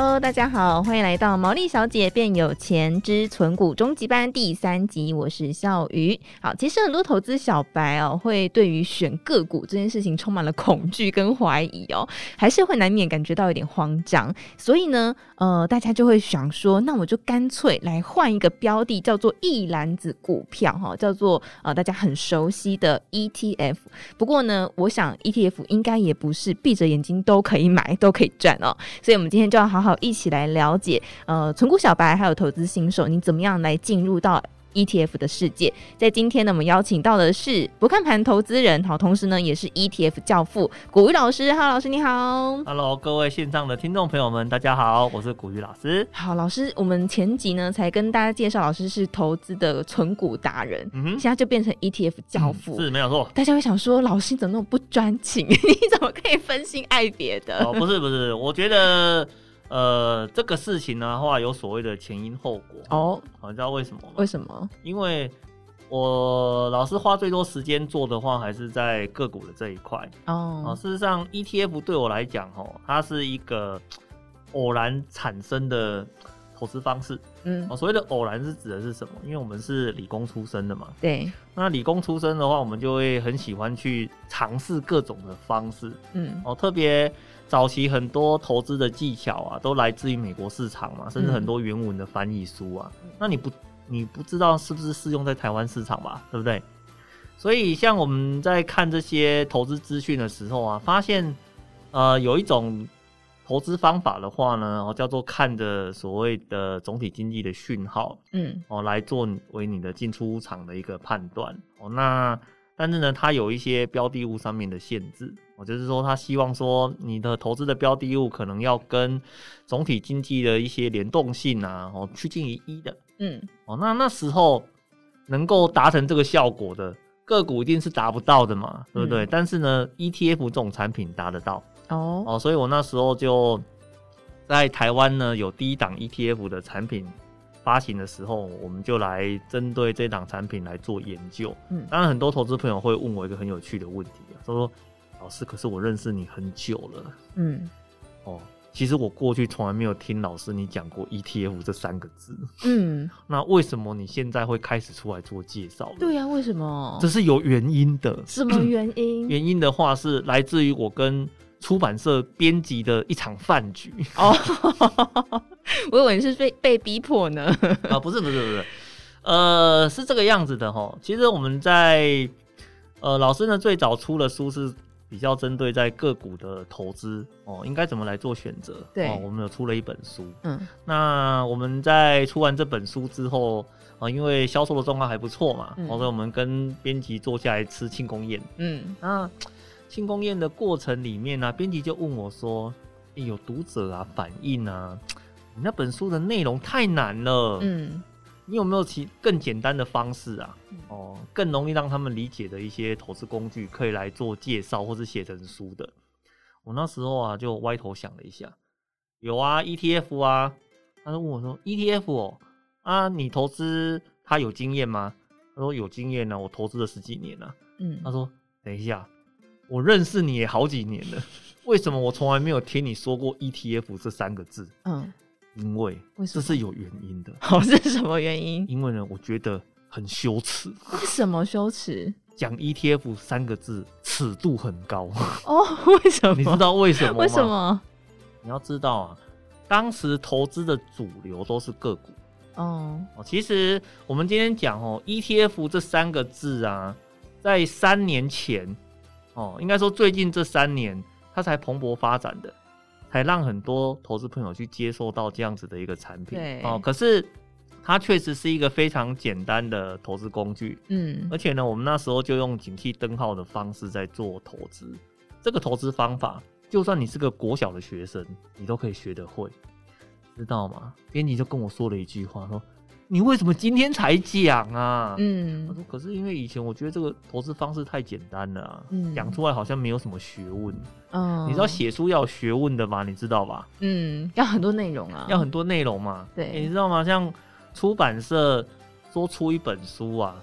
Hello，大家好，欢迎来到《毛利小姐变有钱之存股终极班》第三集，我是笑瑜。好，其实很多投资小白哦，会对于选个股这件事情充满了恐惧跟怀疑哦，还是会难免感觉到有点慌张。所以呢，呃，大家就会想说，那我就干脆来换一个标的，叫做一篮子股票哈，叫做呃大家很熟悉的 ETF。不过呢，我想 ETF 应该也不是闭着眼睛都可以买、都可以赚哦。所以我们今天就要好好一起来了解，呃，存股小白还有投资新手，你怎么样来进入到 ETF 的世界，在今天呢，我们邀请到的是不看盘投资人，好，同时呢，也是 ETF 教父古玉老师。哈喽，老师你好。Hello，各位线上的听众朋友们，大家好，我是古玉老师。好，老师，我们前集呢才跟大家介绍，老师是投资的存股达人，嗯哼，现在就变成 ETF 教父，嗯、是没有错。大家会想说，老师怎么那么不专情？你怎么可以分心爱别的？哦，不是不是，我觉得。呃，这个事情的话，有所谓的前因后果哦。你知道为什么吗？为什么？因为我老师花最多时间做的话，还是在个股的这一块哦。事实上，ETF 对我来讲，哦，它是一个偶然产生的投资方式。嗯，所谓的偶然是指的是什么？因为我们是理工出身的嘛。对。那理工出身的话，我们就会很喜欢去尝试各种的方式。嗯。哦，特别。早期很多投资的技巧啊，都来自于美国市场嘛，甚至很多原文的翻译书啊。嗯、那你不你不知道是不是适用在台湾市场吧？对不对？所以像我们在看这些投资资讯的时候啊，发现呃有一种投资方法的话呢，哦叫做看着所谓的总体经济的讯号，嗯，哦来作为你的进出场的一个判断。哦，那但是呢，它有一些标的物上面的限制。我就是说，他希望说你的投资的标的物可能要跟总体经济的一些联动性啊，哦趋近于一的，嗯，哦，那那时候能够达成这个效果的个股一定是达不到的嘛，对不对？嗯、但是呢，ETF 这种产品达得到，哦哦，所以我那时候就在台湾呢有第一档 ETF 的产品发行的时候，我们就来针对这档产品来做研究。嗯，当然很多投资朋友会问我一个很有趣的问题啊，他说。老师，可是我认识你很久了。嗯，哦，其实我过去从来没有听老师你讲过 ETF 这三个字。嗯，那为什么你现在会开始出来做介绍？对呀、啊，为什么？这是有原因的。什么原因？原因的话是来自于我跟出版社编辑的一场饭局。哦，我以为你是被被逼迫呢。啊，不是，不是，不是，呃，是这个样子的哈。其实我们在呃，老师呢最早出的书是。比较针对在个股的投资哦，应该怎么来做选择？对，哦，我们有出了一本书。嗯，那我们在出完这本书之后啊，因为销售的状况还不错嘛，嗯，所以我们跟编辑坐下来吃庆功宴。嗯，那庆功宴的过程里面呢，编辑就问我说：“欸，有读者啊反映啊，你那本书的内容太难了。”嗯。你有没有其更简单的方式啊？哦，更容易让他们理解的一些投资工具，可以来做介绍或是写成书的。我那时候啊，就歪头想了一下，有啊，ETF 啊。他就问我说：“ETF 哦，啊，你投资他有经验吗？”他说：“有经验呢，我投资了十几年了。”嗯，他说：“等一下，我认识你也好几年了，为什么我从来没有听你说过 ETF 这三个字？”嗯。因为这是有原因的。好，这是什么原因？因为呢，我觉得很羞耻。为什么羞耻？讲 ETF 三个字，尺度很高。哦，为什么？你知道为什么吗？为什么？你要知道啊，当时投资的主流都是个股。哦，其实我们今天讲哦，ETF 这三个字啊，在三年前哦，应该说最近这三年，它才蓬勃发展的。才让很多投资朋友去接受到这样子的一个产品对哦，可是它确实是一个非常简单的投资工具，嗯，而且呢，我们那时候就用警惕灯号的方式在做投资。这个投资方法，就算你是个国小的学生，你都可以学得会，知道吗？编辑就跟我说了一句话，说你为什么今天才讲啊？”嗯，我说：“可是因为以前我觉得这个投资方式太简单了啊，讲、嗯、出来好像没有什么学问。嗯，你知道写书要有学问的吗？你知道吧？嗯，要很多内容啊，要很多内容嘛。对、欸，你知道吗？像出版社说出一本书啊，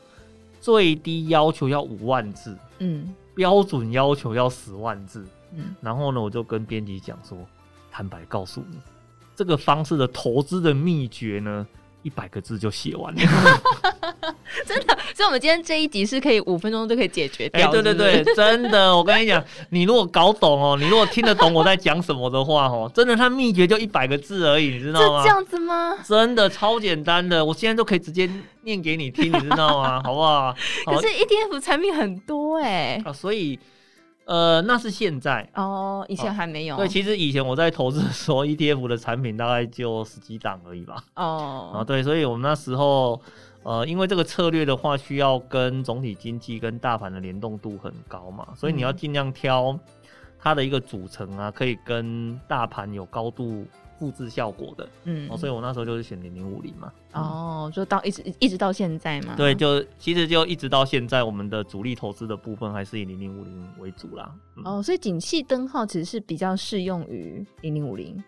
最低要求要五万字，嗯，标准要求要十万字。嗯，然后呢，我就跟编辑讲说，坦白告诉你，这个方式的投资的秘诀呢。”一百个字就写完了，真的。所以，我们今天这一集是可以五分钟就可以解决掉。欸、对对对，真的。我跟你讲，你如果搞懂哦，你如果听得懂我在讲什么的话哦，真的，它秘诀就一百个字而已，你知道吗？这样子吗？真的超简单的，我现在都可以直接念给你听，你知道吗？好不好？可是 ETF 产品很多哎、欸、啊，所以。呃，那是现在哦，以前还没有。对，其实以前我在投资的时候，ETF 的产品大概就十几档而已吧。哦，啊，对，所以我们那时候，呃，因为这个策略的话，需要跟总体经济跟大盘的联动度很高嘛，所以你要尽量挑它的一个组成啊，可以跟大盘有高度。复制效果的，嗯，哦，所以我那时候就是选零零五零嘛，哦，就到一直一直到现在嘛，对，就其实就一直到现在，我们的主力投资的部分还是以零零五零为主啦。嗯、哦，所以景气灯号其实是比较适用于零零五零。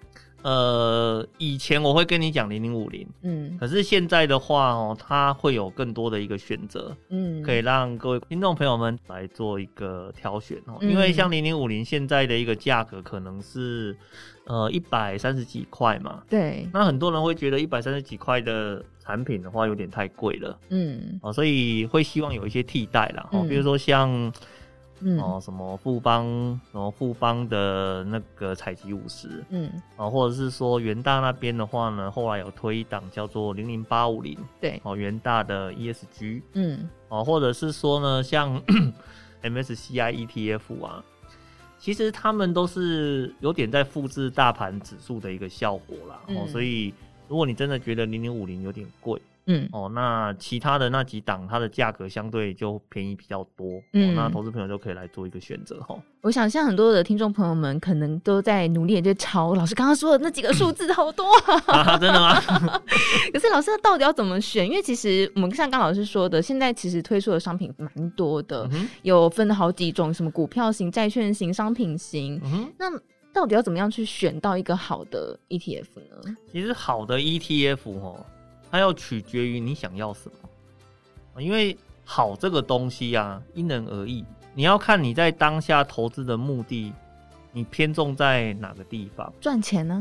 呃，以前我会跟你讲零零五零，嗯，可是现在的话哦，它会有更多的一个选择，嗯，可以让各位听众朋友们来做一个挑选哦，嗯、因为像零零五零现在的一个价格可能是呃一百三十几块嘛，对，那很多人会觉得一百三十几块的产品的话有点太贵了，嗯，哦，所以会希望有一些替代啦，哦、嗯，比如说像。嗯、哦，什么富邦，什么富邦的那个采集五十，嗯，哦，或者是说元大那边的话呢，后来有推一档叫做零零八五零，对，哦，元大的 ESG，嗯，哦，或者是说呢，像 MSCI ETF 啊，其实他们都是有点在复制大盘指数的一个效果啦，嗯、哦，所以如果你真的觉得零零五零有点贵。嗯哦，那其他的那几档，它的价格相对就便宜比较多，嗯，哦、那投资朋友就可以来做一个选择哈。我想像很多的听众朋友们可能都在努力的在抄老师刚刚说的那几个数字，好多啊，啊，真的吗？可是老师到底要怎么选？因为其实我们像刚老师说的，现在其实推出的商品蛮多的，嗯、有分了好几种，什么股票型、债券型、商品型，嗯、那到底要怎么样去选到一个好的 ETF 呢？其实好的 ETF 哦。它要取决于你想要什么，因为好这个东西啊，因人而异。你要看你在当下投资的目的，你偏重在哪个地方？赚钱呢？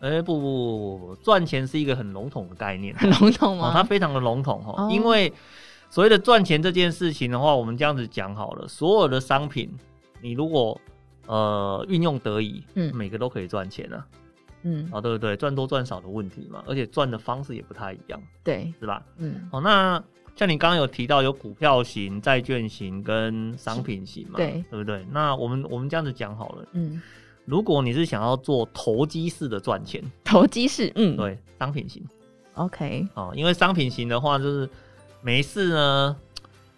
哎、欸，不不不不不，赚钱是一个很笼统的概念，很笼统吗？它非常的笼统哈，哦、因为所谓的赚钱这件事情的话，我们这样子讲好了，所有的商品，你如果呃运用得宜，嗯，每个都可以赚钱啊。嗯，啊，对不对？赚多赚少的问题嘛，而且赚的方式也不太一样，对，是吧？嗯，哦，那像你刚刚有提到有股票型、债券型跟商品型嘛，对，对不对？那我们我们这样子讲好了，嗯，如果你是想要做投机式的赚钱，投机式，嗯，对，商品型，OK，哦，因为商品型的话就是没事呢。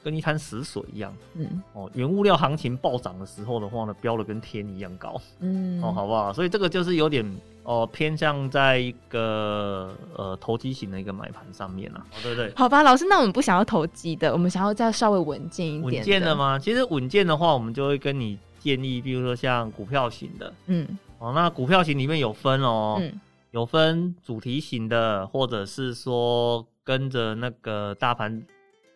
跟一滩死水一样，嗯，哦，原物料行情暴涨的时候的话呢，飙的跟天一样高，嗯，哦，好不好？所以这个就是有点哦、呃、偏向在一个呃投机型的一个买盘上面啊，哦，对不对？好吧，老师，那我们不想要投机的，我们想要再稍微稳健一点。稳健的吗？其实稳健的话，我们就会跟你建议，比如说像股票型的，嗯，哦，那股票型里面有分哦，嗯，有分主题型的，或者是说跟着那个大盘。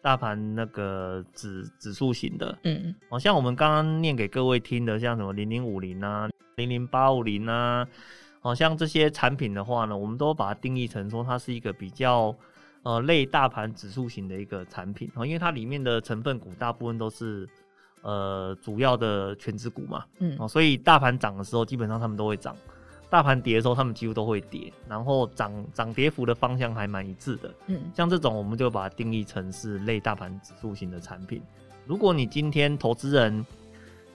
大盘那个指指数型的，嗯，哦像我们刚刚念给各位听的，像什么零零五零啊、零零八五零啊，好像这些产品的话呢，我们都把它定义成说它是一个比较呃类大盘指数型的一个产品哦，因为它里面的成分股大部分都是呃主要的权值股嘛，嗯，哦，所以大盘涨的时候，基本上他们都会涨。大盘跌的时候，他们几乎都会跌，然后涨涨跌幅的方向还蛮一致的。嗯，像这种我们就把它定义成是类大盘指数型的产品。如果你今天投资人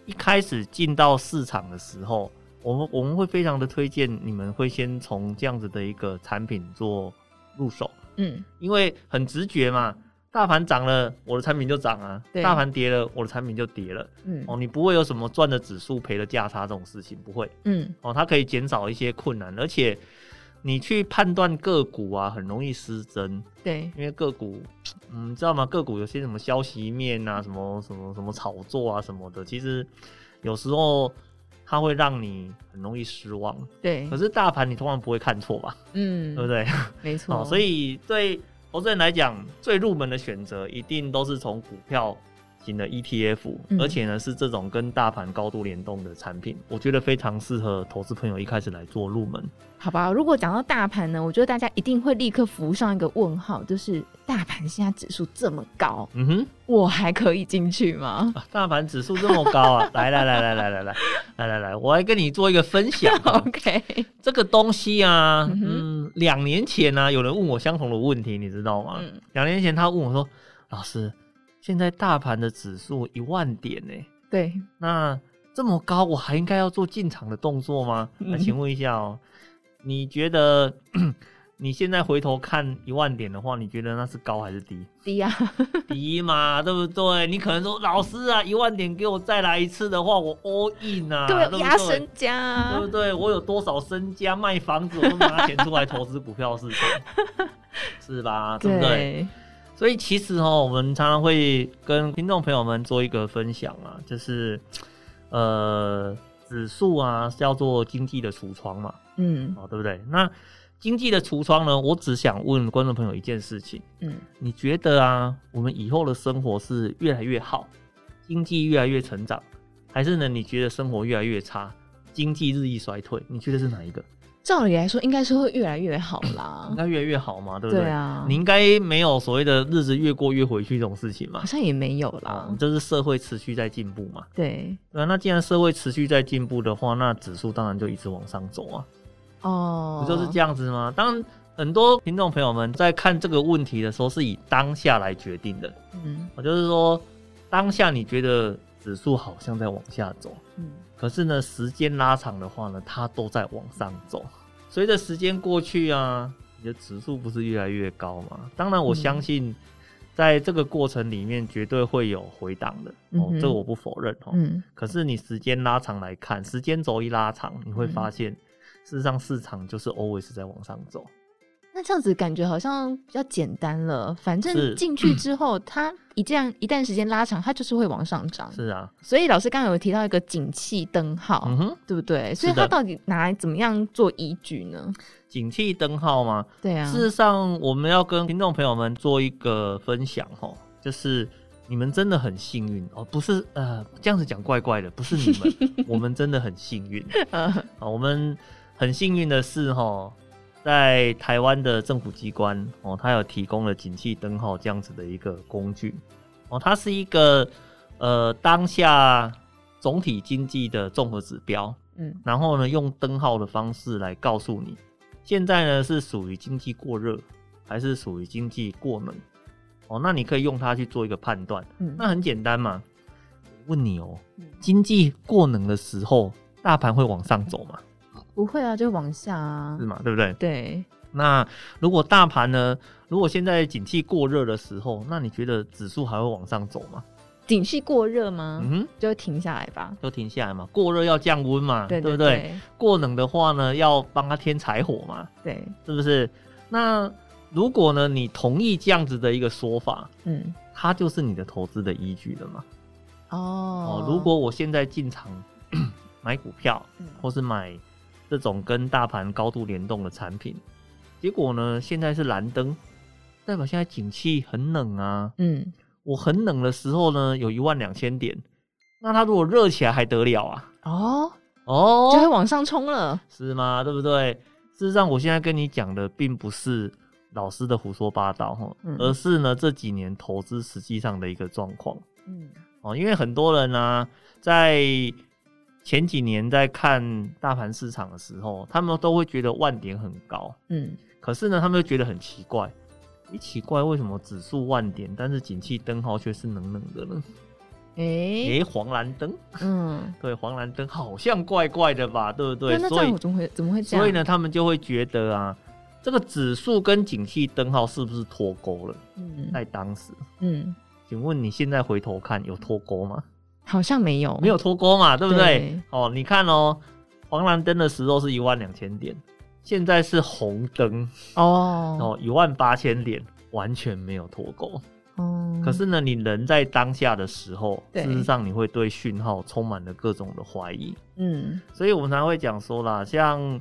一开始进到市场的时候，我们我们会非常的推荐你们会先从这样子的一个产品做入手。嗯，因为很直觉嘛。大盘涨了，我的产品就涨啊；对大盘跌了，我的产品就跌了。嗯，哦，你不会有什么赚的指数赔的价差这种事情，不会。嗯，哦，它可以减少一些困难，而且你去判断个股啊，很容易失真。对，因为个股，嗯，你知道吗？个股有些什么消息面啊，什么什么什么炒作啊什么的，其实有时候它会让你很容易失望。对，可是大盘你通常不会看错吧？嗯，对不对？没错。所以对投资人来讲，最入门的选择一定都是从股票。型的 ETF，而且呢是这种跟大盘高度联动的产品，我觉得非常适合投资朋友一开始来做入门。好吧，如果讲到大盘呢，我觉得大家一定会立刻浮上一个问号，就是大盘现在指数这么高，嗯哼，我还可以进去吗？啊、大盘指数这么高啊！来来来来来来来来来来，我来跟你做一个分享。OK，这个东西啊，嗯，两、嗯、年前呢、啊，有人问我相同的问题，你知道吗？两、嗯、年前他问我说，老师。现在大盘的指数一万点呢？对，那这么高，我还应该要做进场的动作吗？嗯、那请问一下哦，你觉得 你现在回头看一万点的话，你觉得那是高还是低？低啊，低嘛，对不对？你可能说，老师啊，一万点给我再来一次的话，我 all in 啊，对，压身家，啊对不对？我有多少身家卖房子，我都拿钱出来投资股票市场，是吧？对不对？所以其实哦，我们常常会跟听众朋友们做一个分享啊，就是，呃，指数啊叫做经济的橱窗嘛，嗯，哦，对不对？那经济的橱窗呢，我只想问观众朋友一件事情，嗯，你觉得啊，我们以后的生活是越来越好，经济越来越成长，还是呢，你觉得生活越来越差，经济日益衰退？你觉得是哪一个？照理来说，应该是会越来越好啦，应该越来越好嘛，对不对？对啊，你应该没有所谓的日子越过越回去这种事情嘛？好像也没有啦，嗯、就是社会持续在进步嘛。对，对啊，那既然社会持续在进步的话，那指数当然就一直往上走啊。哦，不就是这样子吗？当然，很多听众朋友们在看这个问题的时候，是以当下来决定的。嗯，我就是说，当下你觉得指数好像在往下走，嗯，可是呢，时间拉长的话呢，它都在往上走。随着时间过去啊，你的指数不是越来越高吗？当然，我相信在这个过程里面绝对会有回档的、嗯、哦，这个我不否认哦。嗯。可是你时间拉长来看，时间轴一拉长，你会发现，事实上市场就是 always 在往上走。那这样子感觉好像比较简单了，反正进去之后，它一这样一旦时间拉长，它就是会往上涨。是啊，所以老师刚刚有提到一个景气灯号，嗯，对不对？所以它到底拿来怎么样做依据呢？景气灯号吗？对啊。事实上，我们要跟听众朋友们做一个分享哦，就是你们真的很幸运哦，不是呃这样子讲怪怪的，不是你们，我们真的很幸运啊，我们很幸运的是哈。在台湾的政府机关哦，它有提供了景气灯号这样子的一个工具。哦，它是一个呃当下总体经济的综合指标，嗯，然后呢用灯号的方式来告诉你，现在呢是属于经济过热还是属于经济过冷哦，那你可以用它去做一个判断，嗯，那很简单嘛，问你哦，经济过冷的时候，大盘会往上走吗？不会啊，就往下啊，是吗？对不对？对。那如果大盘呢？如果现在景气过热的时候，那你觉得指数还会往上走吗？景气过热吗？嗯哼，就会停下来吧。就停下来嘛。过热要降温嘛，对，对，对，对不对？过冷的话呢，要帮它添柴火嘛，对，是不是？那如果呢，你同意这样子的一个说法，嗯，它就是你的投资的依据了嘛？哦哦，如果我现在进场 买股票，嗯、或是买。这种跟大盘高度联动的产品，结果呢，现在是蓝灯，代表现在景气很冷啊。嗯，我很冷的时候呢，有一万两千点，那它如果热起来还得了啊？哦哦，就会往上冲了，是吗？对不对？事实上，我现在跟你讲的并不是老师的胡说八道哈，嗯、而是呢这几年投资实际上的一个状况。嗯，哦，因为很多人呢、啊、在。前几年在看大盘市场的时候，他们都会觉得万点很高，嗯，可是呢，他们又觉得很奇怪，一奇怪为什么指数万点，但是景气灯号却是冷冷的呢？诶诶、欸欸，黄蓝灯，嗯，对，黄蓝灯好像怪怪的吧，对不对？那这样我怎么会怎么会这样？所以呢，他们就会觉得啊，这个指数跟景气灯号是不是脱钩了？嗯，在当时，嗯，请问你现在回头看有脱钩吗？好像没有，没有脱钩嘛，对不对？对哦，你看哦，黄蓝灯的时候是一万两千点，现在是红灯哦，哦，一万八千点完全没有脱钩。哦，可是呢，你人在当下的时候，事实上你会对讯号充满了各种的怀疑。嗯，所以我们常会讲说啦，像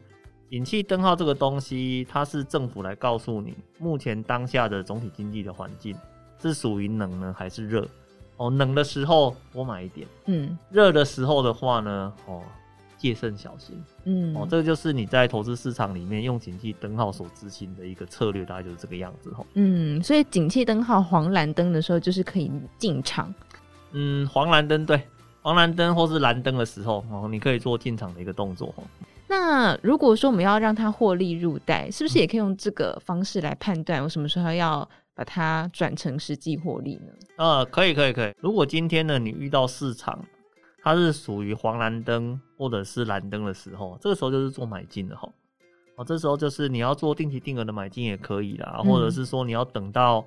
引气灯号这个东西，它是政府来告诉你，目前当下的总体经济的环境是属于冷呢还是热？哦，冷的时候多买一点，嗯，热的时候的话呢，哦。戒慎小心，嗯，哦，这个就是你在投资市场里面用景气灯号所执行的一个策略，大概就是这个样子吼。嗯，所以景气灯号黄蓝灯的时候，就是可以进场。嗯，黄蓝灯对，黄蓝灯或是蓝灯的时候，哦，你可以做进场的一个动作。那如果说我们要让它获利入袋，是不是也可以用这个方式来判断我什么时候要把它转成实际获利呢？呃，可以，可以，可以。如果今天呢，你遇到市场，它是属于黄蓝灯或者是蓝灯的时候，这个时候就是做买进的哈。哦，这时候就是你要做定期定额的买进也可以啦，或者是说你要等到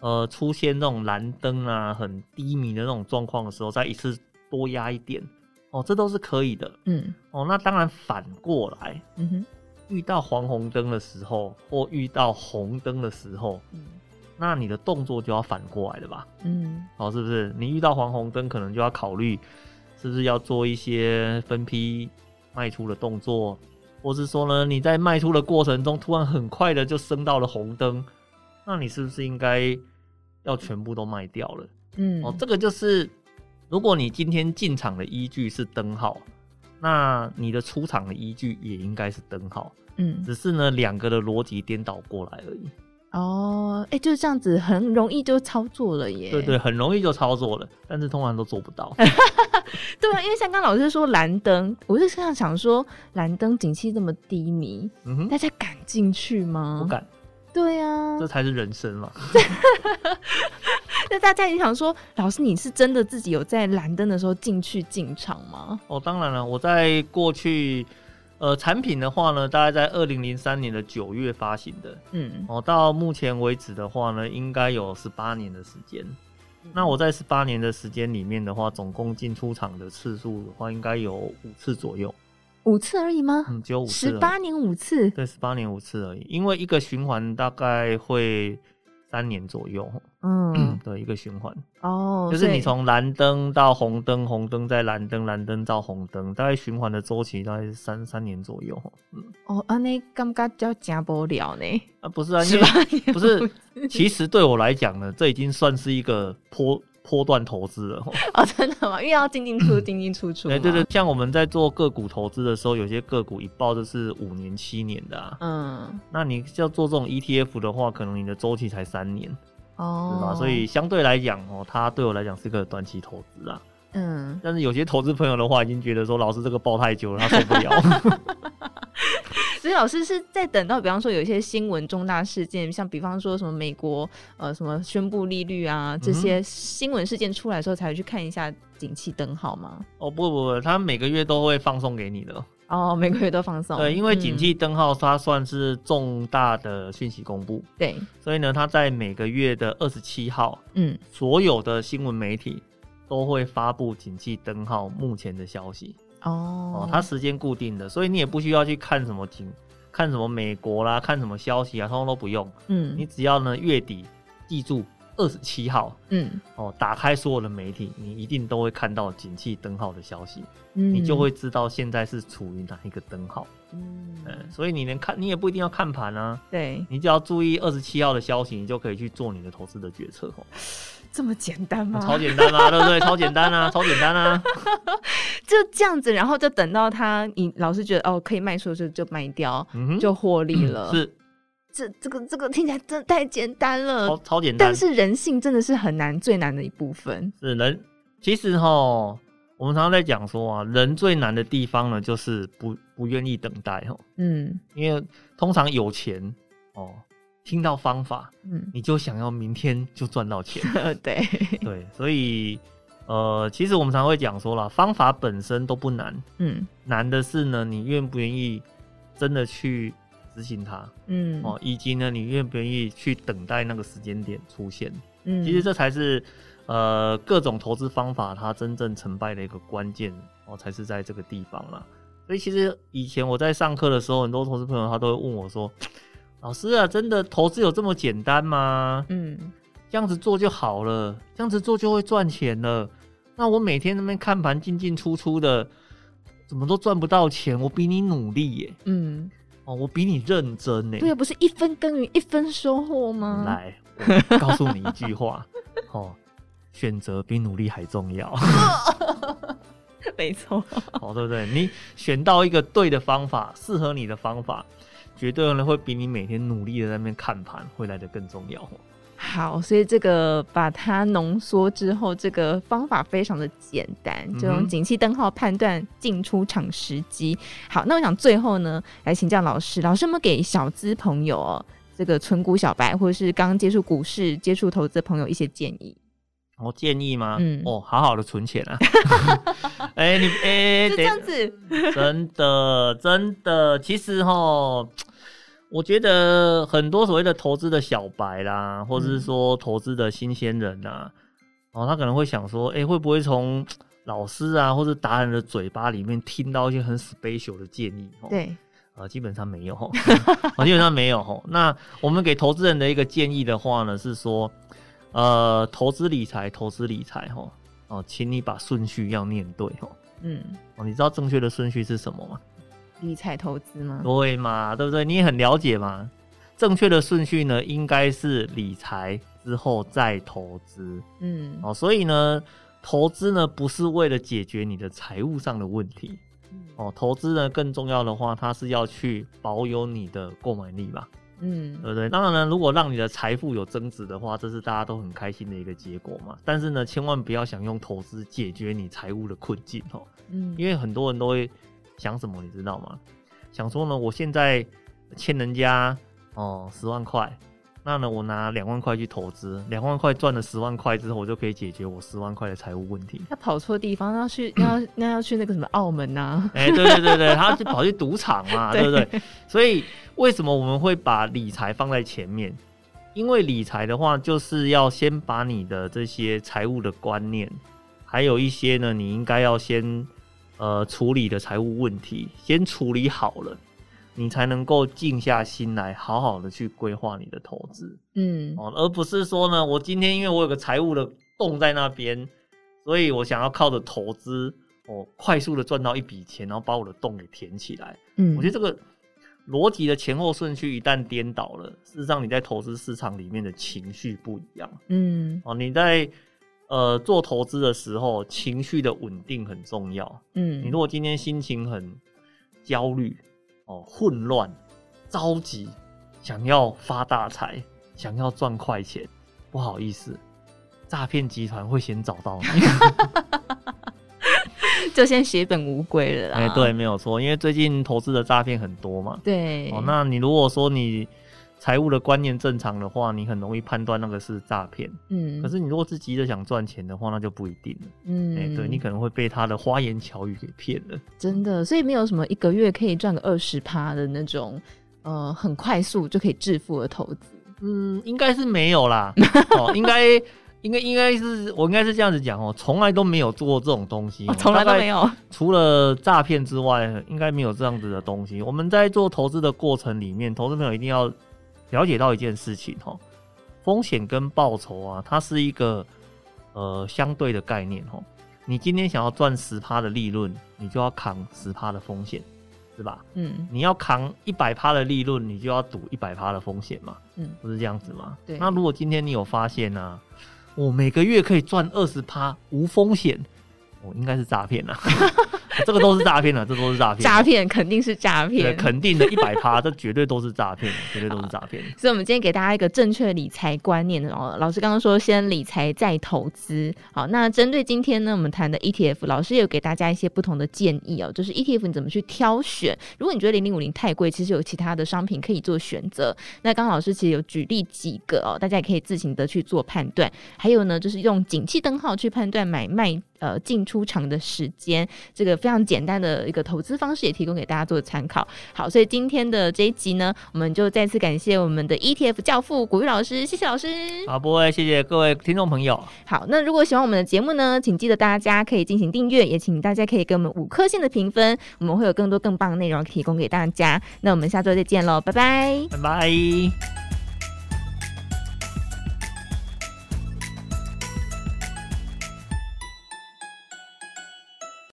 呃出现那种蓝灯啊很低迷的那种状况的时候，再一次多压一点哦，这都是可以的。嗯，哦，那当然反过来，嗯哼，遇到黄红灯的时候或遇到红灯的时候，嗯，那你的动作就要反过来了吧？嗯，哦，是不是？你遇到黄红灯，可能就要考虑。是不是要做一些分批卖出的动作，或是说呢，你在卖出的过程中突然很快的就升到了红灯，那你是不是应该要全部都卖掉了？嗯，哦，这个就是如果你今天进场的依据是灯号，那你的出场的依据也应该是灯号。嗯，只是呢，两个的逻辑颠倒过来而已。哦，哎、欸，就是这样子，很容易就操作了耶。对对，很容易就操作了，但是通常都做不到。对啊，因为像刚老师说蓝灯，我是这样想说，蓝灯景气这么低迷，嗯哼，大家敢进去吗？不敢。对啊，这才是人生嘛。那大家也想说，老师你是真的自己有在蓝灯的时候进去进场吗？哦，当然了，我在过去。呃，产品的话呢，大概在二零零三年的九月发行的，嗯，哦，到目前为止的话呢，应该有十八年的时间。嗯、那我在十八年的时间里面的话，总共进出场的次数的话，应该有五次左右。五次而已吗？嗯，只有五次。十八年五次？对，十八年五次而已。因为一个循环大概会三年左右。嗯，对，一个循环哦，就是你从蓝灯到红灯，红灯再蓝灯，蓝灯到红灯，大概循环的周期大概是三三年左右。嗯，哦，啊，那感觉叫加不了呢？啊，不是啊，因为不是，其实对我来讲呢，这已经算是一个波波段投资了。哦，真的吗？因为要进进出 进进出出。哎对对，像我们在做个股投资的时候，有些个股一报就是五年、七年的啊。嗯，那你要做这种 ETF 的话，可能你的周期才三年。哦，对吧？所以相对来讲，哦，它对我来讲是个短期投资啊。嗯，但是有些投资朋友的话，已经觉得说，老师这个抱太久了，他受不了。所以老师是在等到，比方说有一些新闻重大事件，像比方说什么美国呃什么宣布利率啊这些新闻事件出来的时候，才会去看一下景气灯号吗？哦，不不不，他每个月都会放送给你的。哦，每个月都放送。对，因为景气灯号它算是重大的讯息公布。对，所以呢，它在每个月的二十七号，嗯，所有的新闻媒体都会发布景气灯号目前的消息。哦，哦，它时间固定的，所以你也不需要去看什么景，看什么美国啦，看什么消息啊，通通都不用。嗯，你只要呢月底记住二十七号，嗯，哦，打开所有的媒体，你一定都会看到景气灯号的消息。你就会知道现在是处于哪一个灯号，嗯，所以你能看，你也不一定要看盘啊，对，你只要注意二十七号的消息，你就可以去做你的投资的决策哦。这么简单吗？超简单啊，对不对？超简单啊，超简单啊，就这样子，然后就等到他，你老是觉得哦可以卖出的时候就卖掉，嗯，就获利了。是，这这个这个听起来真的太简单了，超超简单。但是人性真的是很难，最难的一部分是人。其实哈。我们常常在讲说啊，人最难的地方呢，就是不不愿意等待哈。嗯，因为通常有钱哦，听到方法，嗯，你就想要明天就赚到钱。对对，所以呃，其实我们常常会讲说啦，方法本身都不难，嗯，难的是呢，你愿不愿意真的去执行它，嗯，哦，以及呢，你愿不愿意去等待那个时间点出现，嗯，其实这才是。呃，各种投资方法，它真正成败的一个关键哦，才是在这个地方啦。所以其实以前我在上课的时候，很多投资朋友他都会问我说：“老师啊，真的投资有这么简单吗？嗯，这样子做就好了，这样子做就会赚钱了。那我每天那边看盘进进出出的，怎么都赚不到钱？我比你努力耶，嗯，哦，我比你认真呢。对啊，不是一分耕耘一分收获吗？来，我告诉你一句话，哦，选择比努力还重要。”没错，哦，对不对？你选到一个对的方法，适合你的方法，绝对呢会比你每天努力的在那边看盘会来的更重要。好，所以这个把它浓缩之后，这个方法非常的简单，就用景气灯号判断进出场时机。好，那我想最后呢，来请教老师，老师有没有给小资朋友哦，这个存股小白或者是刚接触股市、接触投资的朋友一些建议？我建议吗？嗯，哦，好好的存钱啊！哎、欸，你哎，欸、就这样子，真的真的，其实齁，我觉得很多所谓的投资的小白啦，或者是说投资的新鲜人呐，哦、嗯，他可能会想说，哎、欸，会不会从老师啊或者达人的嘴巴里面听到一些很 special 的建议？对，呃，基本上没有，基本上没有。那我们给投资人的一个建议的话呢，是说。呃，投资理财，投资理财，吼，哦，请你把顺序要念对，吼，嗯，哦，你知道正确的顺序是什么吗？理财投资吗？对嘛，对不对？你也很了解嘛。正确的顺序呢，应该是理财之后再投资，嗯，哦，所以呢，投资呢不是为了解决你的财务上的问题，哦，投资呢更重要的话，它是要去保有你的购买力嘛。嗯，对不对？当然呢，如果让你的财富有增值的话，这是大家都很开心的一个结果嘛。但是呢，千万不要想用投资解决你财务的困境哦。嗯，因为很多人都会想什么，你知道吗？想说呢，我现在欠人家哦十万块。那呢，我拿两万块去投资，两万块赚了十万块之后，我就可以解决我十万块的财务问题。他跑错地方，要去 要那要去那个什么澳门呐、啊？哎、欸，对对对对，他就跑去赌场嘛，对不对？所以为什么我们会把理财放在前面？因为理财的话，就是要先把你的这些财务的观念，还有一些呢，你应该要先呃处理的财务问题，先处理好了。你才能够静下心来，好好的去规划你的投资，嗯，哦，而不是说呢，我今天因为我有个财务的洞在那边，所以我想要靠着投资，哦，快速的赚到一笔钱，然后把我的洞给填起来。嗯，我觉得这个逻辑的前后顺序一旦颠倒了，事实上你在投资市场里面的情绪不一样。嗯，哦，你在呃做投资的时候，情绪的稳定很重要。嗯，你如果今天心情很焦虑。哦，混乱、着急，想要发大财，想要赚快钱，不好意思，诈骗集团会先找到你，就先血本无归了啦。哎、欸，对，没有错，因为最近投资的诈骗很多嘛。对，哦，那你如果说你。财务的观念正常的话，你很容易判断那个是诈骗。嗯，可是你如果是急着想赚钱的话，那就不一定了。嗯，哎、欸，对，你可能会被他的花言巧语给骗了。真的，所以没有什么一个月可以赚个二十趴的那种，呃，很快速就可以致富的投资。嗯，应该是没有啦。哦，应该，应该，应该是我应该是这样子讲哦，从来都没有做过这种东西，从来都没有。除了诈骗之外，应该没有这样子的东西。我们在做投资的过程里面，投资朋友一定要。了解到一件事情哈，风险跟报酬啊，它是一个呃相对的概念哈。你今天想要赚十趴的利润，你就要扛十趴的风险，是吧？嗯。你要扛一百趴的利润，你就要赌一百趴的风险嘛。嗯，不是这样子吗？对。那如果今天你有发现呢、啊，我每个月可以赚二十趴无风险，我应该是诈骗啊。这个都是诈骗的，这都是诈骗。诈骗肯定是诈骗，对肯定的，一百趴，这绝对都是诈骗，绝对都是诈骗。所以，我们今天给大家一个正确的理财观念哦。老师刚刚说，先理财再投资。好，那针对今天呢，我们谈的 ETF，老师也有给大家一些不同的建议哦。就是 ETF 你怎么去挑选？如果你觉得零零五零太贵，其实有其他的商品可以做选择。那刚刚老师其实有举例几个哦，大家也可以自行的去做判断。还有呢，就是用景气灯号去判断买卖。呃进出场的时间，这个非常简单的一个投资方式也提供给大家做参考。好，所以今天的这一集呢，我们就再次感谢我们的 ETF 教父古玉老师，谢谢老师。好，不会，谢谢各位听众朋友。好，那如果喜欢我们的节目呢，请记得大家可以进行订阅，也请大家可以给我们五颗星的评分，我们会有更多更棒的内容提供给大家。那我们下周再见喽，拜拜，拜拜。